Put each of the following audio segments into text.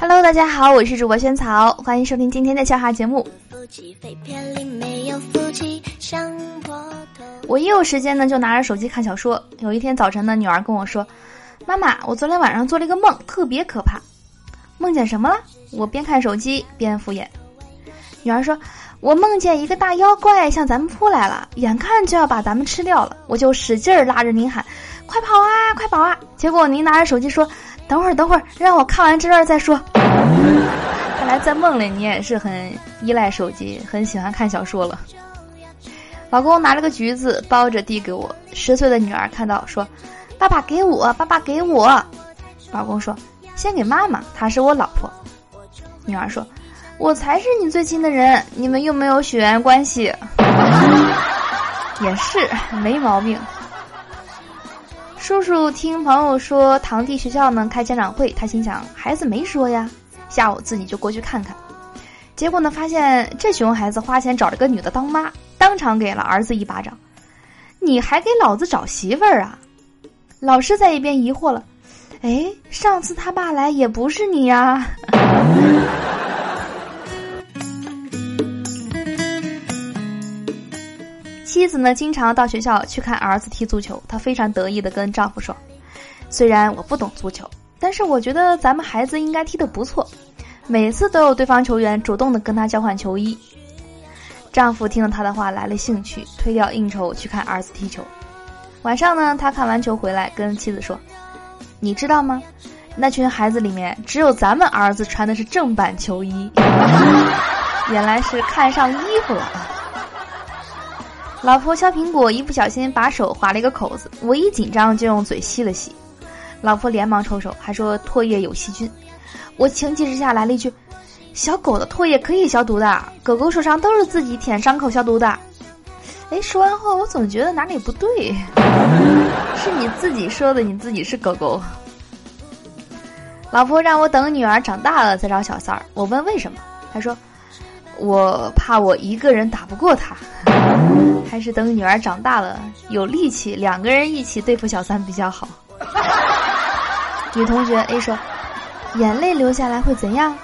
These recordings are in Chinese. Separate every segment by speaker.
Speaker 1: Hello，大家好，我是主播萱草，欢迎收听今天的笑话节目。我一有时间呢，就拿着手机看小说。有一天早晨呢，女儿跟我说：“妈妈，我昨天晚上做了一个梦，特别可怕。梦见什么了？”我边看手机边敷衍。女儿说：“我梦见一个大妖怪向咱们扑来了，眼看就要把咱们吃掉了，我就使劲儿拉着您喊：‘快跑啊，快跑啊！’结果您拿着手机说。”等会儿，等会儿，让我看完这段再说。看来在梦里你也是很依赖手机，很喜欢看小说了。老公拿了个橘子包着递给我，十岁的女儿看到说：“爸爸给我，爸爸给我。”老公说：“先给妈妈，她是我老婆。”女儿说：“我才是你最亲的人，你们又没有血缘关系。”也是没毛病。叔叔听朋友说堂弟学校呢开家长会，他心想孩子没说呀，下午自己就过去看看。结果呢，发现这熊孩子花钱找了个女的当妈，当场给了儿子一巴掌。你还给老子找媳妇儿啊？老师在一边疑惑了，哎，上次他爸来也不是你呀。妻子呢，经常到学校去看儿子踢足球。她非常得意的跟丈夫说：“虽然我不懂足球，但是我觉得咱们孩子应该踢得不错。每次都有对方球员主动的跟他交换球衣。”丈夫听了她的话来了兴趣，推掉应酬去看儿子踢球。晚上呢，他看完球回来跟妻子说：“你知道吗？那群孩子里面只有咱们儿子穿的是正版球衣，原来是看上衣服了。”老婆削苹果，一不小心把手划了一个口子，我一紧张就用嘴吸了吸，老婆连忙抽手，还说唾液有细菌。我情急之下来了一句：“小狗的唾液可以消毒的，狗狗受伤都是自己舔伤口消毒的。”哎，说完后我总觉得哪里不对，是你自己说的，你自己是狗狗。老婆让我等女儿长大了再找小三儿，我问为什么，她说。我怕我一个人打不过他，还是等女儿长大了有力气，两个人一起对付小三比较好。女同学 A 说：“眼泪流下来会怎样？”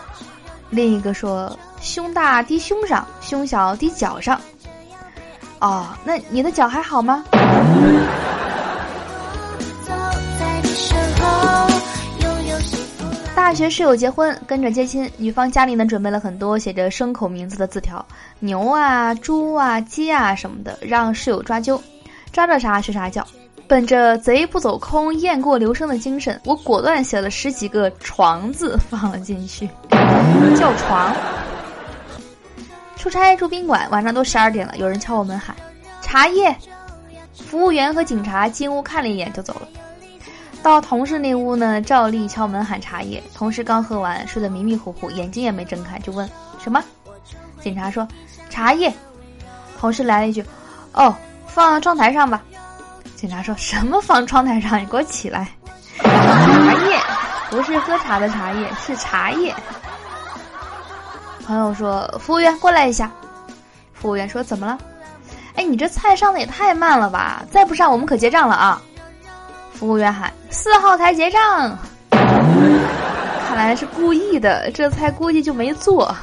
Speaker 1: 另一个说：“胸大滴胸上，胸小滴脚上。”哦，那你的脚还好吗？学室友结婚，跟着接亲，女方家里呢准备了很多写着牲口名字的字条，牛啊、猪啊、鸡啊什么的，让室友抓阄，抓着啥学啥叫。本着贼不走空、雁过留声的精神，我果断写了十几个“床”字 放了进去，叫床。出差住宾馆，晚上都十二点了，有人敲我门喊茶叶，服务员和警察进屋看了一眼就走了。到同事那屋呢，照例敲门喊茶叶。同事刚喝完，睡得迷迷糊糊，眼睛也没睁开，就问什么？警察说茶叶。同事来了一句：“哦，放窗台上吧。”警察说什么放窗台上？你给我起来！茶叶不是喝茶的茶叶，是茶叶。朋友说：“服务员过来一下。”服务员说：“怎么了？”哎，你这菜上的也太慢了吧！再不上，我们可结账了啊！服务员喊：“四号台结账。”看来是故意的，这菜估计就没做。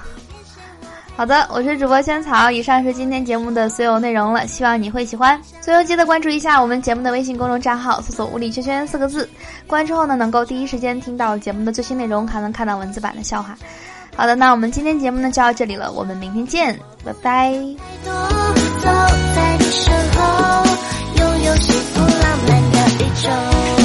Speaker 1: 好的，我是主播仙草，以上是今天节目的所有内容了，希望你会喜欢。最后记得关注一下我们节目的微信公众账号，搜索“物理圈圈”四个字，关注后呢，能够第一时间听到节目的最新内容，还能看到文字版的笑话。好的，那我们今天节目呢就到这里了，我们明天见，拜拜。走在你身后，拥有幸福浪漫的宇宙。